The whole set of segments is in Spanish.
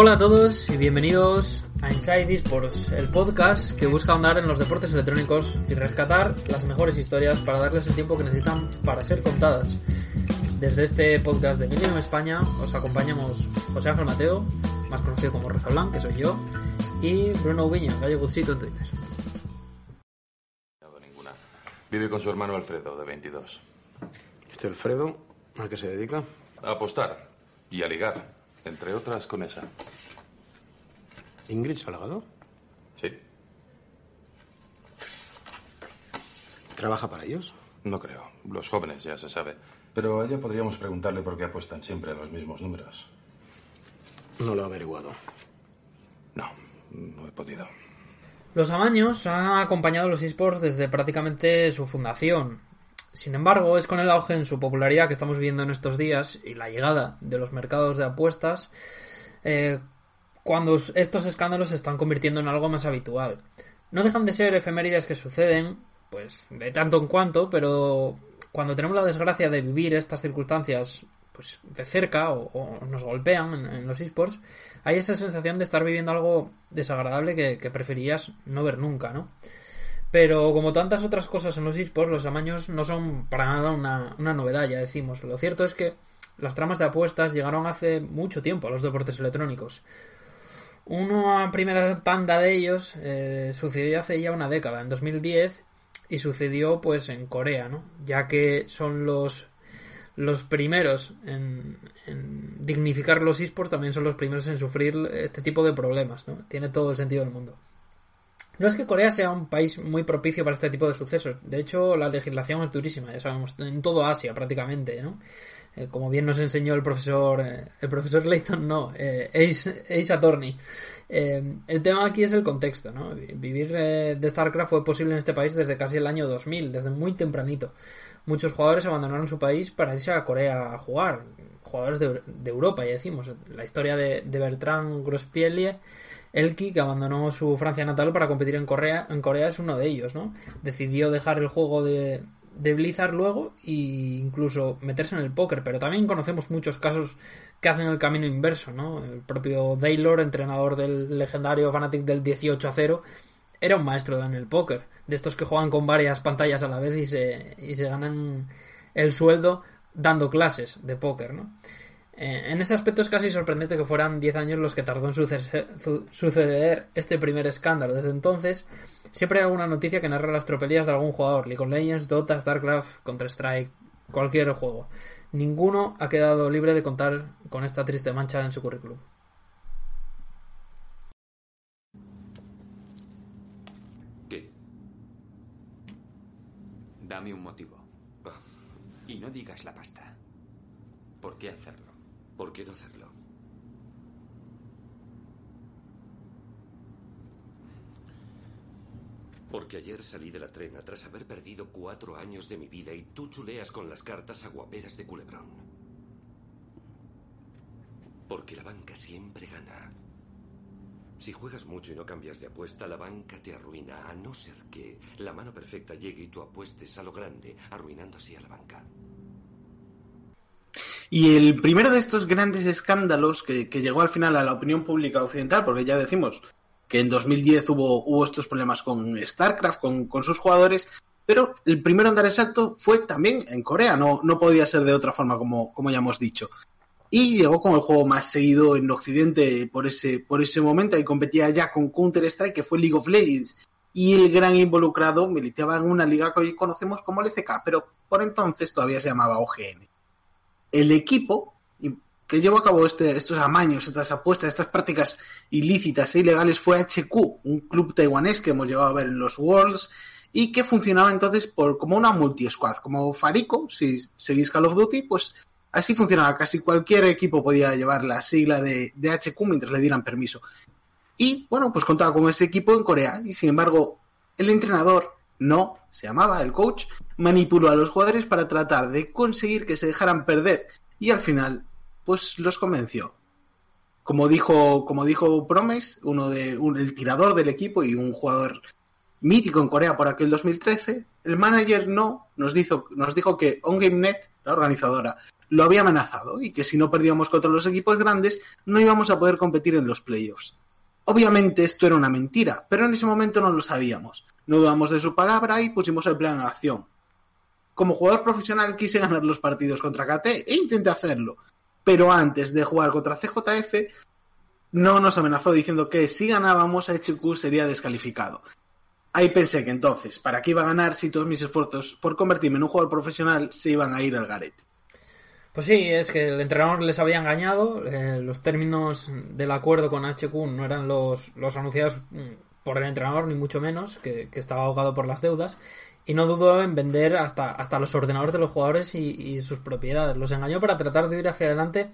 Hola a todos y bienvenidos a Inside Esports, el podcast que busca ahondar en los deportes electrónicos y rescatar las mejores historias para darles el tiempo que necesitan para ser contadas. Desde este podcast de Mínimo España os acompañamos José Ángel Mateo, más conocido como Rosa Blanc, que soy yo, y Bruno Ubiño, Gallo Gutsito en Twitter. ninguna. Vive con su hermano Alfredo, de 22. Este Alfredo, ¿a qué se dedica? A apostar y a ligar, entre otras con esa. ¿Ingrid Salgado? Sí, ¿Trabaja para ellos? no creo. Los jóvenes ya se sabe. Pero a ella podríamos preguntarle por qué apuestan siempre a los mismos números. No lo he averiguado. No, no he podido. Los amaños han acompañado a los esports desde prácticamente su fundación. Sin embargo, es con el auge en su popularidad que estamos viendo en estos días y la llegada de los mercados de apuestas eh, cuando estos escándalos se están convirtiendo en algo más habitual. No dejan de ser efemérides que suceden, pues de tanto en cuanto, pero cuando tenemos la desgracia de vivir estas circunstancias pues de cerca o, nos golpean en, en los esports, hay esa sensación de estar viviendo algo desagradable que, que preferirías no ver nunca, ¿no? Pero como tantas otras cosas en los esports, los amaños no son para nada una, una novedad, ya decimos. Lo cierto es que las tramas de apuestas llegaron hace mucho tiempo a los deportes electrónicos. Una primera tanda de ellos eh, sucedió hace ya una década, en 2010, y sucedió pues en Corea, ¿no? Ya que son los los primeros en, en dignificar los esports, también son los primeros en sufrir este tipo de problemas, ¿no? Tiene todo el sentido del mundo. No es que Corea sea un país muy propicio para este tipo de sucesos. De hecho, la legislación es durísima, ya sabemos, en todo Asia prácticamente, ¿no? Eh, como bien nos enseñó el profesor, eh, el profesor Layton, no, eh, Ace, Attorney. Eh, el tema aquí es el contexto, ¿no? Vivir eh, de StarCraft fue posible en este país desde casi el año 2000, desde muy tempranito. Muchos jugadores abandonaron su país para irse a Corea a jugar. Jugadores de, Europa, ya decimos. La historia de, Bertrand Grospielie, Elki, que abandonó su Francia natal para competir en Corea, en Corea es uno de ellos, ¿no? Decidió dejar el juego de, de Blizzard luego e incluso meterse en el póker, pero también conocemos muchos casos que hacen el camino inverso, ¿no? El propio Daylor, entrenador del legendario Fnatic del 18 a 0, era un maestro en el póker, de estos que juegan con varias pantallas a la vez y se, y se ganan el sueldo dando clases de póker, ¿no? Eh, en ese aspecto es casi sorprendente que fueran 10 años los que tardó en suceder, suceder este primer escándalo. Desde entonces, siempre hay alguna noticia que narra las tropelías de algún jugador. League of Legends, Dota, StarCraft, Counter-Strike, cualquier juego. Ninguno ha quedado libre de contar con esta triste mancha en su currículum. ¿Qué? Dame un motivo. Y no digas la pasta. ¿Por qué hacerlo? ¿Por qué no hacerlo? Porque ayer salí de la trena tras haber perdido cuatro años de mi vida y tú chuleas con las cartas aguaperas de culebrón. Porque la banca siempre gana. Si juegas mucho y no cambias de apuesta, la banca te arruina, a no ser que la mano perfecta llegue y tú apuestes a lo grande, arruinando así a la banca. Y el primero de estos grandes escándalos que, llegó al final a la opinión pública occidental, porque ya decimos que en 2010 hubo, hubo estos problemas con StarCraft, con, sus jugadores, pero el primero en dar exacto fue también en Corea, no, no podía ser de otra forma, como, como ya hemos dicho. Y llegó con el juego más seguido en Occidente por ese, por ese momento y competía ya con Counter-Strike, que fue League of Legends. Y el gran involucrado militaba en una liga que hoy conocemos como LCK, pero por entonces todavía se llamaba OGN el equipo que llevó a cabo este, estos amaños, estas apuestas, estas prácticas ilícitas e ilegales fue HQ, un club taiwanés que hemos llegado a ver en los Worlds y que funcionaba entonces por como una multi-squad, como Farico, si seguís Call of Duty, pues así funcionaba. Casi cualquier equipo podía llevar la sigla de, de HQ mientras le dieran permiso. Y bueno, pues contaba con ese equipo en Corea y sin embargo el entrenador no, se llamaba el coach, manipuló a los jugadores para tratar de conseguir que se dejaran perder y al final, pues los convenció. Como dijo, como dijo Promes, uno de un, el tirador del equipo y un jugador mítico en Corea por aquel 2013, el manager no nos dijo, nos dijo que OnGameNet, la organizadora, lo había amenazado y que si no perdíamos contra los equipos grandes no íbamos a poder competir en los playoffs. Obviamente esto era una mentira, pero en ese momento no lo sabíamos. No dudamos de su palabra y pusimos el plan en acción. Como jugador profesional quise ganar los partidos contra KT e intenté hacerlo, pero antes de jugar contra CJF no nos amenazó diciendo que si ganábamos HQ sería descalificado. Ahí pensé que entonces, ¿para qué iba a ganar si todos mis esfuerzos por convertirme en un jugador profesional se iban a ir al garete? Pues sí, es que el entrenador les había engañado, eh, los términos del acuerdo con HQ no eran los, los anunciados mm, por el entrenador, ni mucho menos, que, estaba ahogado por las deudas, y no dudó en vender hasta, hasta los ordenadores de los jugadores y, sus propiedades. Los engañó para tratar de ir hacia adelante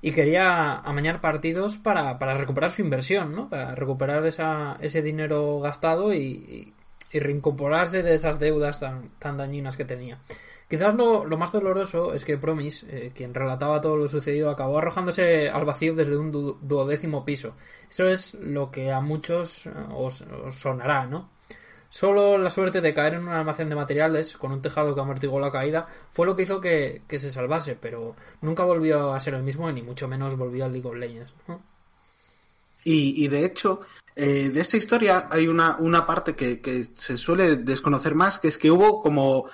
y quería amañar partidos para, para recuperar su inversión, ¿no? Para recuperar esa, ese dinero gastado y, reincorporarse de esas deudas tan, tan dañinas que tenía. Quizás lo, lo más doloroso es que Promis, eh, quien relataba todo lo sucedido, acabó arrojándose al vacío desde un du duodécimo piso. Eso es lo que a muchos eh, os sonará, ¿no? Solo la suerte de caer en un almacén de materiales con un tejado que amortiguó la caída fue lo que hizo que, que se salvase, pero nunca volvió a ser el mismo ni mucho menos volvió al League of Legends. Y, y, de hecho, eh, de esta historia hay una, una parte que, que, se suele desconocer más, que es que hubo como,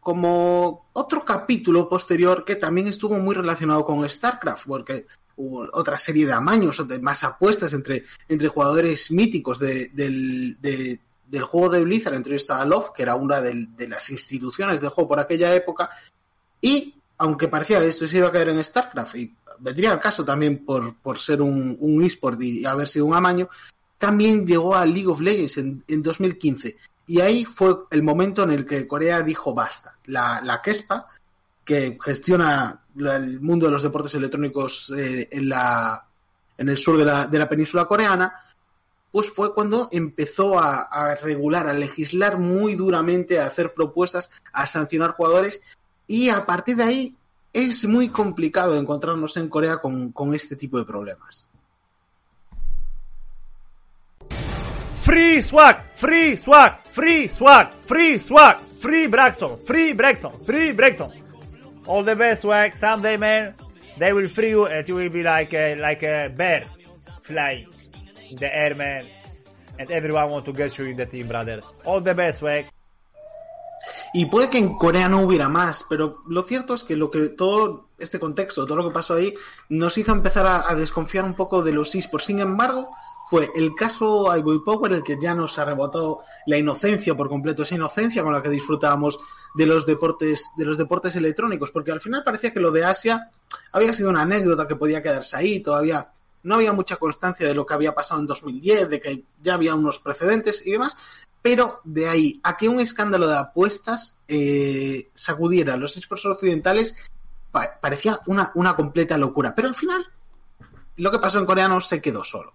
como otro capítulo posterior que también estuvo muy relacionado con StarCraft, porque hubo otra serie de amaños, de más apuestas entre, entre jugadores míticos de, de, del juego de Blizzard, entre ellos estaba Love, que era una de, las instituciones del juego por aquella época, y aunque parecía que esto se iba a caer en StarCraft, y vendría al caso también por, ser un, eSport y haber sido un amaño, también llegó a League of Legends en, en 2015. Y ahí fue el momento en el que Corea dijo basta. La, KESPA, que gestiona el mundo de los deportes electrónicos eh, en, el sur de la península coreana, pues fue cuando empezó a, a, regular, a legislar muy duramente, a hacer propuestas, a sancionar jugadores y a partir de ahí es muy complicado encontrarnos en Corea con, con este tipo de problemas. Free swag, free swag, free swag, free swag, free Braxton, free Braxton, free Braxton. All the best swag, someday man, they will free you and you will be like a, like a bear flying in the air, man. And everyone want to get you in the team, brother. All the best, swag. Y puede que en Corea no hubiera más, pero lo cierto es que lo que todo este contexto, todo lo que pasó ahí, nos hizo empezar a, desconfiar un poco de los esports. Sin embargo, fue el caso Ivory Power el que ya nos arrebotó la inocencia por completo, esa inocencia con la que disfrutábamos de los deportes, de los deportes electrónicos, porque al final parecía que lo de Asia había sido una anécdota que podía quedarse ahí, todavía no había mucha constancia de lo que había pasado en 2010, de que ya había unos precedentes y demás, pero de ahí a que un escándalo de apuestas eh, sacudiera a los esports occidentales pa parecía una, una completa locura. Pero al final, lo que pasó en Corea no se quedó solo.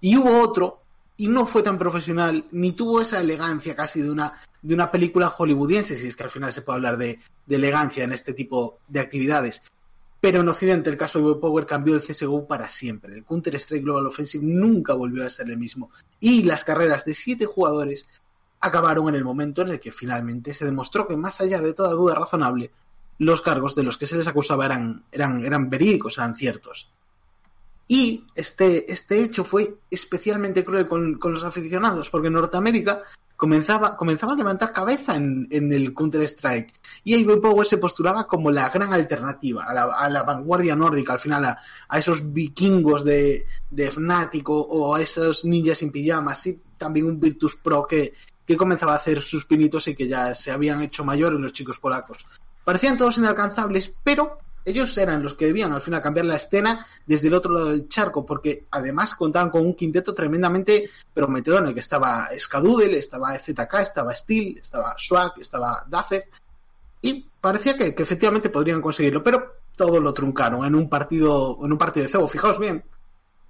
Y hubo otro, y no fue tan profesional, ni tuvo esa elegancia casi de una, de una película hollywoodiense, si es que al final se puede hablar de, de elegancia en este tipo de actividades. Pero en Occidente el caso de Power cambió el CSGO para siempre. El Counter-Strike Global Offensive nunca volvió a ser el mismo. Y las carreras de siete jugadores acabaron en el momento en el que finalmente se demostró que más allá de toda duda razonable, los cargos de los que se les acusaba eran, eran, eran verídicos, eran ciertos. Y este, este hecho fue especialmente cruel con, con los aficionados, porque Norteamérica comenzaba, comenzaba a levantar cabeza en, en el Counter-Strike. Y Ivy Power se postulaba como la gran alternativa, a la, vanguardia nórdica, al final, a, a esos vikingos de, de Fnatic o, o, a esos ninjas sin pijamas, y también un Virtus Pro que, que comenzaba a hacer sus pinitos y que ya se habían hecho mayores los chicos polacos. Parecían todos inalcanzables, pero ellos eran los que debían al final cambiar la escena desde el otro lado del charco, porque además contaban con un quinteto tremendamente prometedor en el que estaba Skadoodle, estaba ZK, estaba Steel, estaba Swag, estaba Dacef, y parecía que, efectivamente podrían conseguirlo, pero todo lo truncaron en un partido, en un partido de cebo. Fijaos bien,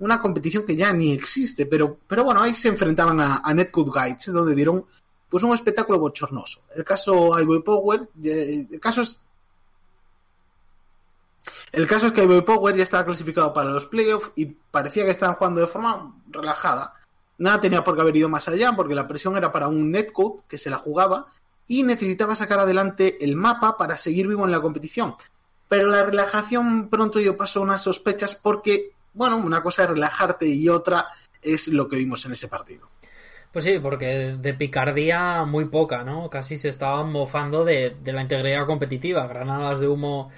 una competición que ya ni existe, pero, pero bueno, ahí se enfrentaban a, a Netcode Guides, donde dieron pues un espectáculo bochornoso. El caso Ivory Power, el caso es el caso es que Boy Power ya estaba clasificado para los playoffs y parecía que estaban jugando de forma relajada. Nada tenía por qué haber ido más allá porque la presión era para un netcode que se la jugaba y necesitaba sacar adelante el mapa para seguir vivo en la competición. pero la relajación pronto yo paso unas sospechas porque, bueno, una cosa es relajarte y otra es lo que vimos en ese partido. Pues sí, porque de picardía muy poca, ¿no? Casi se estaban mofando de, de la integridad competitiva. Granadas de humo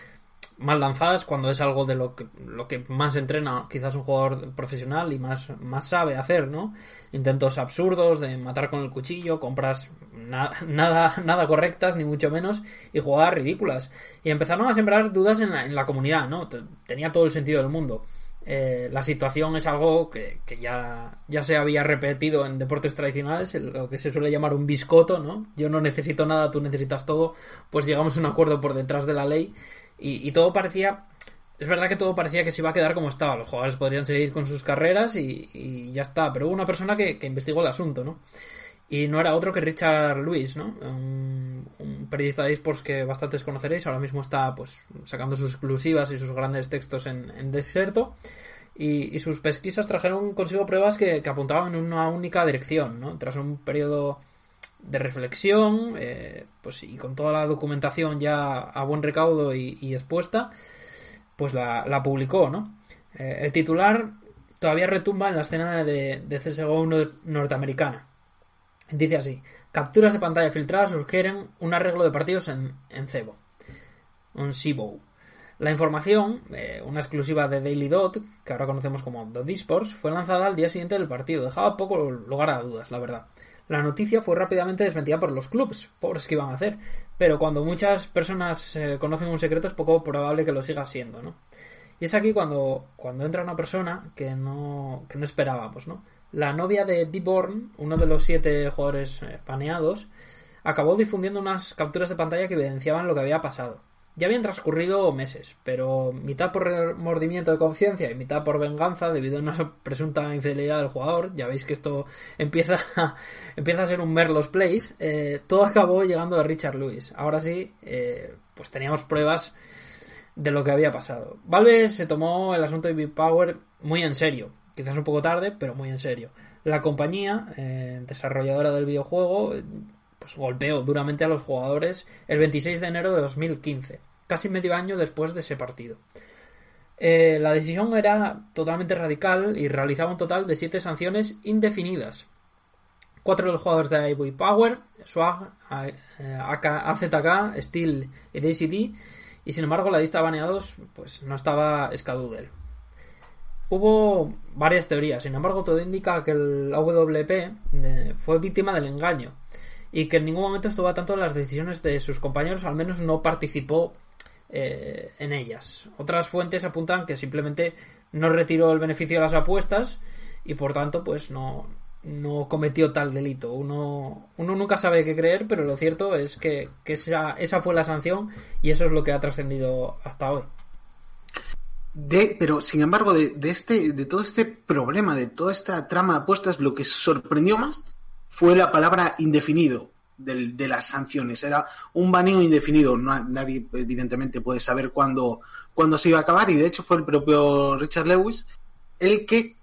mal lanzadas cuando es algo de lo que, lo que más entrena quizás un jugador profesional y más, más sabe hacer, ¿no? Intentos absurdos de matar con el cuchillo, compras na- nada, nada correctas, ni mucho menos, y jugadas ridículas. Y empezaron a sembrar dudas en la, en la comunidad, ¿no? Te- Tenía todo el sentido del mundo. Eh, la situación es algo que, que ya, ya se había repetido en deportes tradicionales, lo que se suele llamar un biscoto, ¿no? Yo no necesito nada, tú necesitas todo, pues llegamos a un acuerdo por detrás de la ley y, y todo parecía, es verdad que todo parecía que se iba a quedar como estaba, los jugadores podrían seguir con sus carreras y, y ya está, pero hubo una persona que, que investigó el asunto, ¿no? Y no era otro que Richard Lewis, ¿no? Un, un periodista de esports que bastantes conoceréis. Ahora mismo está pues sacando sus exclusivas y sus grandes textos en, en Deserto. Y, y sus pesquisas trajeron consigo pruebas que, que apuntaban en una única dirección, ¿no? Tras un periodo de reflexión, eh, pues y con toda la documentación ya a buen recaudo y, expuesta, pues la, publicó, ¿no? Eh, el titular todavía retumba en la escena de, de CSGO nor- norteamericana. Dice así: Capturas de pantalla filtradas sugieren un arreglo de partidos en, Cebo. Un CBO. La información, eh, una exclusiva de Daily Dot, que ahora conocemos como Dot Esports, fue lanzada al día siguiente del partido. Dejaba poco lugar a dudas, la verdad. La noticia fue rápidamente desmentida por los clubs, pobres que iban a hacer. Pero cuando muchas personas eh, conocen un secreto es poco probable que lo siga siendo, ¿no? Y es aquí cuando, cuando entra una persona que no, que no esperábamos, ¿no? La novia de Deborn, uno de los siete jugadores eh, paneados, acabó difundiendo unas capturas de pantalla que evidenciaban lo que había pasado. Ya habían transcurrido meses, pero mitad por remordimiento de conciencia y mitad por venganza debido a una presunta infidelidad del jugador, ya veis que esto empieza a, empieza a ser un Merlos Place, eh, todo acabó llegando de Richard Lewis. Ahora sí, eh, pues teníamos pruebas de lo que había pasado. Valve se tomó el asunto de Big Power muy en serio, quizás un poco tarde, pero muy en serio. La compañía, eh, desarrolladora del videojuego, pues golpeó duramente a los jugadores el 26 de enero de 2015, casi medio año después de ese partido. Eh, la decisión era totalmente radical y realizaba un total de siete sanciones indefinidas. Cuatro de los jugadores de Ivory Power, Swag, eh, AZK, Steel y DCD, y sin embargo la lista de baneados pues no estaba Skadoodle. Hubo varias teorías, sin embargo todo indica que el AWP eh, fue víctima del engaño y que en ningún momento estuvo a tanto en las decisiones de sus compañeros, al menos no participó eh, en ellas. Otras fuentes apuntan que simplemente no retiró el beneficio de las apuestas y por tanto pues no, no cometió tal delito. Uno, uno nunca sabe qué creer, pero lo cierto es que, que esa, esa fue la sanción y eso es lo que ha trascendido hasta hoy. De, pero sin embargo, de, de, este, de todo este problema, de toda esta trama de apuestas, lo que sorprendió más fue la palabra indefinido de, de las sanciones. Era un baneo indefinido. No, nadie, evidentemente, puede saber cuándo, cuándo se iba a acabar. Y de hecho, fue el propio Richard Lewis el que,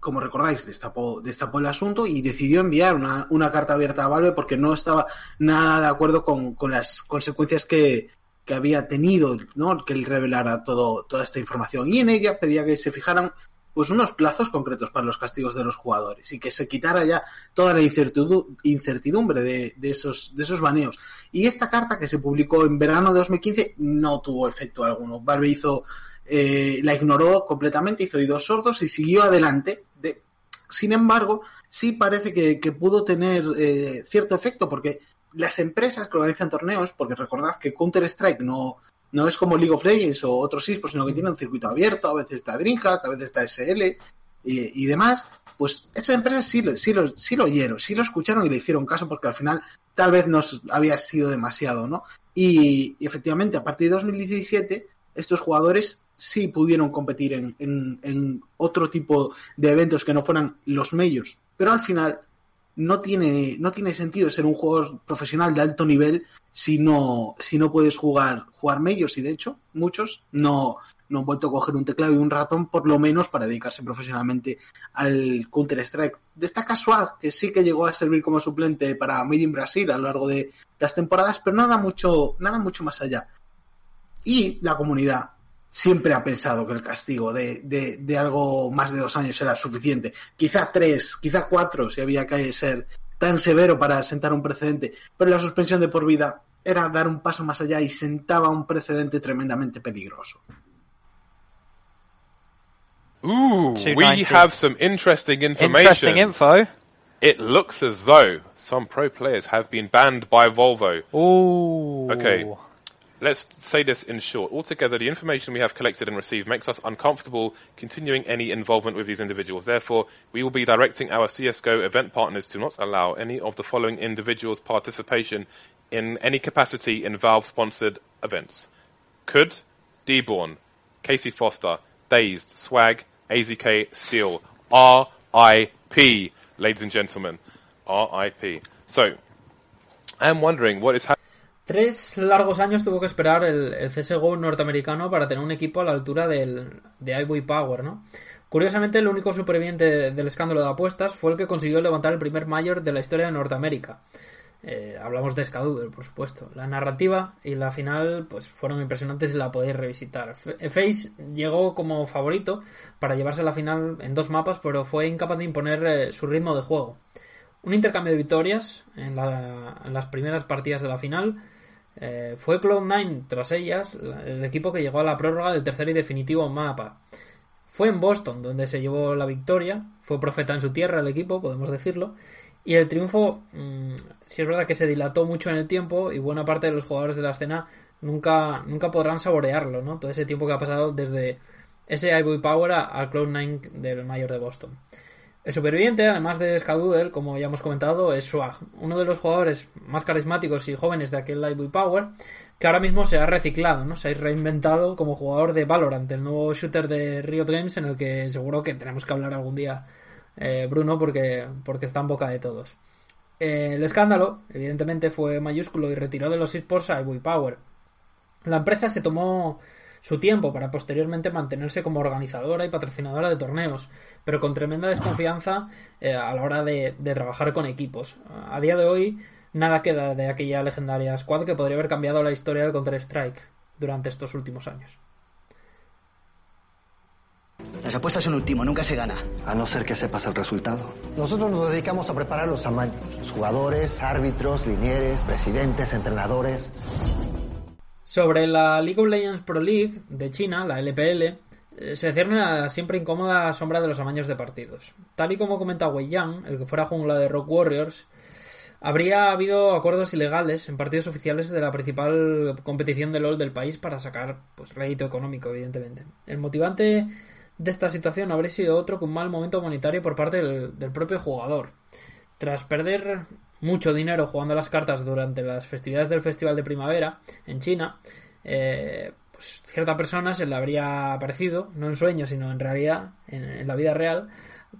como recordáis, destapó, destapó el asunto y decidió enviar una, una carta abierta a Valve porque no estaba nada de acuerdo con, con las consecuencias que, que había tenido, ¿no? Que él revelara todo, toda esta información. Y en ella pedía que se fijaran pues unos plazos concretos para los castigos de los jugadores y que se quitara ya toda la incertidumbre de, esos, de esos baneos. Y esta carta que se publicó en verano de 2015 no tuvo efecto alguno. Valve hizo, eh, la ignoró completamente, hizo oídos sordos y siguió adelante. De, sin embargo, sí parece que, que pudo tener eh, cierto efecto porque las empresas que organizan torneos, porque recordad que Counter-Strike no, no es como League of Legends o otros esports, sino que tiene un circuito abierto, a veces está DreamHack, a veces está SL y, y demás, pues esas empresas sí, lo, sí, lo, sí lo oyeron, sí lo escucharon y le hicieron caso porque al final tal vez nos había sido demasiado, ¿no? Y, y efectivamente, a partir de 2017, estos jugadores sí pudieron competir en, en, en otro tipo de eventos que no fueran los medios, pero al final no tiene, no tiene sentido ser un jugador profesional de alto nivel si no, si no puedes jugar, jugar medios y de hecho muchos no, no han vuelto a coger un teclado y un ratón por lo menos para dedicarse profesionalmente al Counter Strike. Destaca Swag, que sí que llegó a servir como suplente para Made in Brasil a lo largo de las temporadas, pero nada mucho, nada mucho más allá. Y la comunidad siempre ha pensado que el castigo de, de, de algo más de dos años era suficiente. Quizá tres, quizá cuatro, si había que ser tan severo para sentar un precedente. Pero la suspensión de por vida era dar un paso más allá y sentaba un precedente tremendamente peligroso. Ooh, we 290. have some interesting information. Interesting info. It looks as though some pro players have been banned by Volvo. Ooh. Okay. Let's say this in short. Altogether, the information we have collected and received makes us uncomfortable continuing any involvement with these individuals. Therefore, we will be directing our CSGO event partners to not allow any of the following individuals' participation in any capacity in Valve-sponsored events. Could, Deborn, Casey Foster, Dazed, Swag, AZK, Steel, R.I.P., ladies and gentlemen. R.I.P. So, I am wondering what is happening. Tres largos años tuvo que esperar el, CSGO norteamericano para tener un equipo a la altura del, de Ivory Power, ¿no? Curiosamente, el único superviviente del escándalo de apuestas fue el que consiguió levantar el primer mayor de la historia de Norteamérica. Eh, hablamos de Skadoodle, por supuesto. La narrativa y la final pues fueron impresionantes y la podéis revisitar. Face llegó como favorito para llevarse la final en dos mapas, pero fue incapaz de imponer eh, su ritmo de juego. Un intercambio de victorias en, la- en las primeras partidas de la final. Eh, fue Cloud9, tras ellas, la- el equipo que llegó a la prórroga del tercer y definitivo mapa. Fue en Boston donde se llevó la victoria. Fue profeta en su tierra el equipo, podemos decirlo. Y el triunfo, mm, sí es verdad que se dilató mucho en el tiempo y buena parte de los jugadores de la escena nunca, nunca podrán saborearlo, ¿no? Todo ese tiempo que ha pasado desde ese Ivory Power al Cloud9 del Mayor de Boston. El superviviente, además de Skadoodle, como ya hemos comentado, es Swag, uno de los jugadores más carismáticos y jóvenes de aquel Ivory Power, que ahora mismo se ha reciclado, ¿no? Se ha reinventado como jugador de Valorant, el nuevo shooter de Riot Games, en el que seguro que tenemos que hablar algún día, eh, Bruno, porque, porque está en boca de todos. Eh, el escándalo, evidentemente, fue mayúsculo y retiró de los esports a Power. La empresa se tomó su tiempo para posteriormente mantenerse como organizadora y patrocinadora de torneos, pero con tremenda desconfianza eh, a la hora de, de trabajar con equipos. A día de hoy, nada queda de aquella legendaria squad que podría haber cambiado la historia del Counter-Strike durante estos últimos años. Las apuestas son último, nunca se gana. A no ser que sepas el resultado. Nosotros nos dedicamos a preparar los amaños. Los jugadores, árbitros, linieres, presidentes, entrenadores. Sobre la League of Legends Pro League de China, la LPL, eh, se cierne la siempre incómoda sombra de los amaños de partidos. Tal y como comenta Wei Yang, el que fuera jungla de Rock Warriors, habría habido acuerdos ilegales en partidos oficiales de la principal competición de LoL del país para sacar pues rédito económico, evidentemente. El motivante de esta situación habría sido otro que un mal momento monetario por parte del, del propio jugador. Tras perder mucho dinero jugando las cartas durante las festividades del Festival de Primavera en China, eh, pues cierta persona se le habría aparecido, no en sueños, sino en realidad, en, la vida real,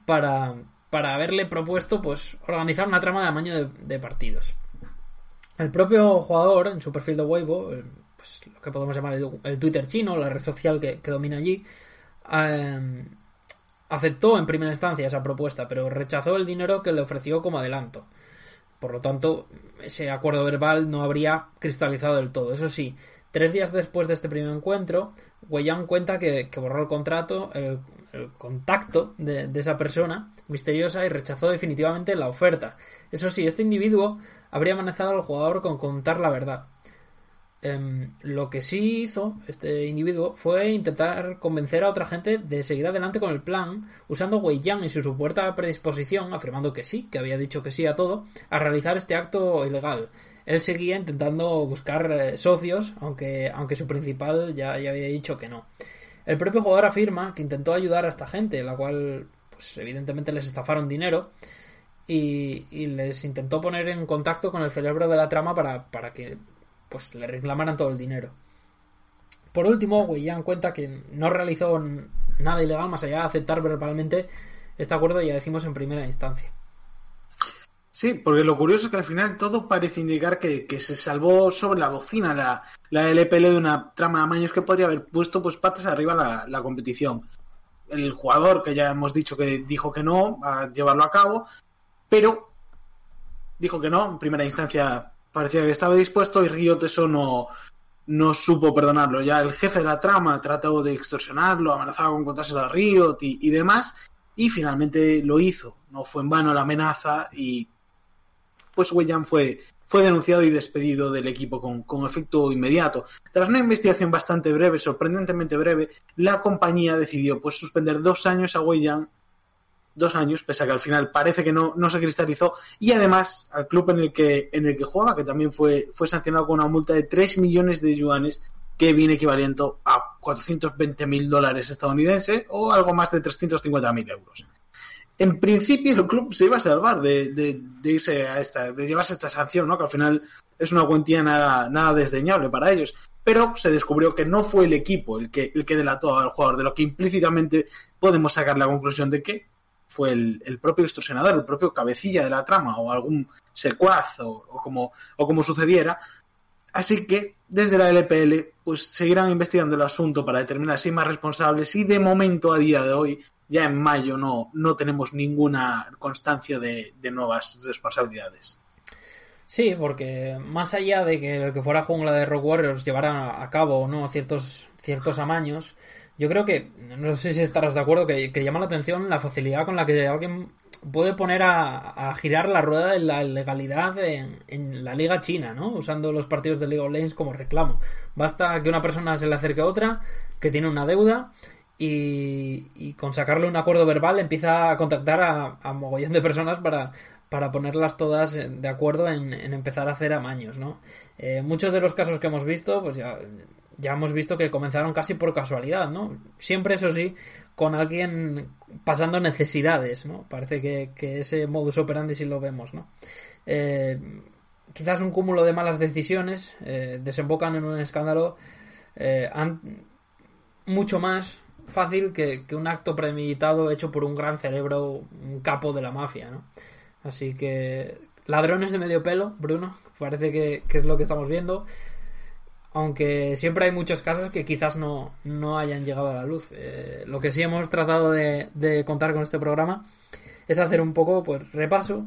para, para haberle propuesto pues organizar una trama de amaño de, partidos. El propio jugador, en su perfil de Weibo, el- pues, lo que podemos llamar el, Twitter chino, la red social que, domina allí, eh, aceptó en primera instancia esa propuesta, pero rechazó el dinero que le ofreció como adelanto. Por lo tanto, ese acuerdo verbal no habría cristalizado del todo. Eso sí, tres días después de este primer encuentro, Weyang cuenta que, borró el contrato, el, el contacto de, de esa persona misteriosa y rechazó definitivamente la oferta. Eso sí, este individuo habría amenazado al jugador con contar la verdad. Em, lo que sí hizo este individuo fue intentar convencer a otra gente de seguir adelante con el plan, usando Wei Yang y su supuesta predisposición, afirmando que sí, que había dicho que sí a todo, a realizar este acto ilegal. Él seguía intentando buscar eh, socios, aunque, aunque su principal ya, ya había dicho que no. El propio jugador afirma que intentó ayudar a esta gente, la cual, pues evidentemente les estafaron dinero, y, y les intentó poner en contacto con el cerebro de la trama para, para que pues le reclamaran todo el dinero. Por último, Yang cuenta que no realizó nada ilegal más allá de aceptar verbalmente este acuerdo, ya decimos en primera instancia. Sí, porque lo curioso es que al final todo parece indicar que, que se salvó sobre la bocina la, la LPL de una trama de amaños que podría haber puesto pues patas arriba la, la competición. El jugador, que ya hemos dicho que dijo que no a llevarlo a cabo, pero dijo que no, en primera instancia parecía que estaba dispuesto y Riot eso no, no supo perdonarlo. Ya el jefe de la trama trató de extorsionarlo, amenazaba con contárselo a Riot y, y demás, y finalmente lo hizo. No fue en vano la amenaza y pues Weyand fue, fue denunciado y despedido del equipo con, con, efecto inmediato. Tras una investigación bastante breve, sorprendentemente breve, la compañía decidió pues suspender dos años a Weyand dos años, pese a que al final parece que no, no se cristalizó, y además al club en el que, en el que jugaba, que también fue, fue sancionado con una multa de 3 millones de yuanes, que viene equivalente a 420 mil dólares estadounidenses o algo más de 350 mil euros. En principio el club se iba a salvar de, de, de, irse a esta, de llevarse esta sanción, ¿no? que al final es una cuantía nada, nada desdeñable para ellos. Pero se descubrió que no fue el equipo el que, el que delató al jugador, de lo que implícitamente podemos sacar la conclusión de que fue el, el, propio extorsionador, el propio cabecilla de la trama o algún secuaz o, como, o como sucediera. Así que desde la LPL pues seguirán investigando el asunto para determinar si hay más responsables y de momento a día de hoy, ya en mayo, no, no tenemos ninguna constancia de, de nuevas responsabilidades. Sí, porque más allá de que el que fuera jungla de Rock Warriors llevara a cabo no ciertos, ciertos amaños, yo creo que, no sé si estarás de acuerdo, que, llama la atención la facilidad con la que alguien puede poner a, girar la rueda de la legalidad en, la liga china, ¿no? Usando los partidos de League of Legends como reclamo. Basta que una persona se le acerque a otra, que tiene una deuda, y, y con sacarle un acuerdo verbal empieza a contactar a, a mogollón de personas para, para ponerlas todas de acuerdo en, en empezar a hacer amaños, ¿no? Eh, muchos de los casos que hemos visto, pues ya ya hemos visto que comenzaron casi por casualidad, ¿no? Siempre, eso sí, con alguien pasando necesidades, ¿no? Parece que, ese modus operandi sí lo vemos, ¿no? Eh, quizás un cúmulo de malas decisiones eh, desembocan en un escándalo eh, mucho más fácil que, que, un acto premeditado hecho por un gran cerebro, un capo de la mafia, ¿no? Así que ladrones de medio pelo, Bruno, parece que, que es lo que estamos viendo aunque siempre hay muchos casos que quizás no, no hayan llegado a la luz. Eh, lo que sí hemos tratado de, contar con este programa es hacer un poco pues repaso,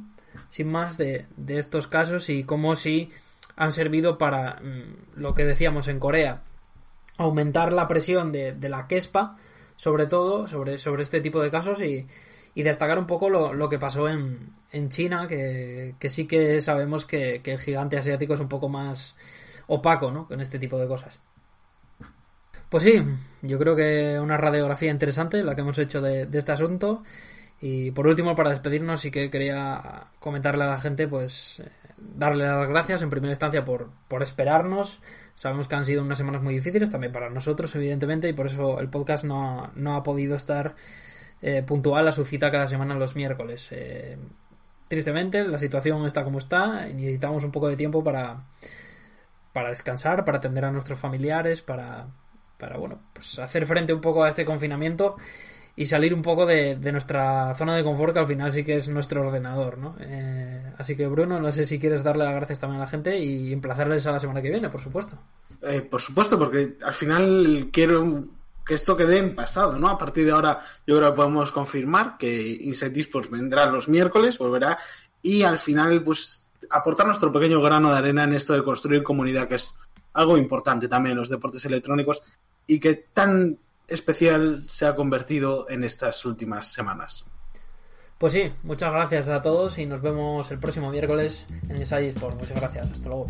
sin más, de, de estos casos y cómo sí han servido para mmm, lo que decíamos en Corea, aumentar la presión de, de la Kespa, sobre todo, sobre, sobre este tipo de casos y, y destacar un poco lo, lo que pasó en, en China, que, que, sí que sabemos que, que el gigante asiático es un poco más opaco, ¿no? Con este tipo de cosas. Pues sí, yo creo que una radiografía interesante la que hemos hecho de, este asunto. Y por último, para despedirnos, sí que quería comentarle a la gente, pues, eh, darle las gracias en primera instancia por, por esperarnos. Sabemos que han sido unas semanas muy difíciles, también para nosotros, evidentemente, y por eso el podcast no ha, no ha podido estar eh, puntual a su cita cada semana los miércoles. Eh, tristemente, la situación está como está y necesitamos un poco de tiempo para para descansar, para atender a nuestros familiares, para, para bueno, pues hacer frente un poco a este confinamiento y salir un poco de, nuestra zona de confort, que al final sí que es nuestro ordenador, ¿no? Eh, así que, Bruno, no sé si quieres darle las gracias también a la gente y emplazarles a la semana que viene, por supuesto. Eh, por supuesto, porque al final quiero que esto quede en pasado, ¿no? A partir de ahora, yo creo que podemos confirmar que Inside Esports vendrá los miércoles, volverá, y al final, pues aportar nuestro pequeño grano de arena en esto de construir comunidad, que es algo importante también en los deportes electrónicos y que tan especial se ha convertido en estas últimas semanas. Pues sí, muchas gracias a todos y nos vemos el próximo miércoles en Inside Sport. Muchas gracias, hasta luego.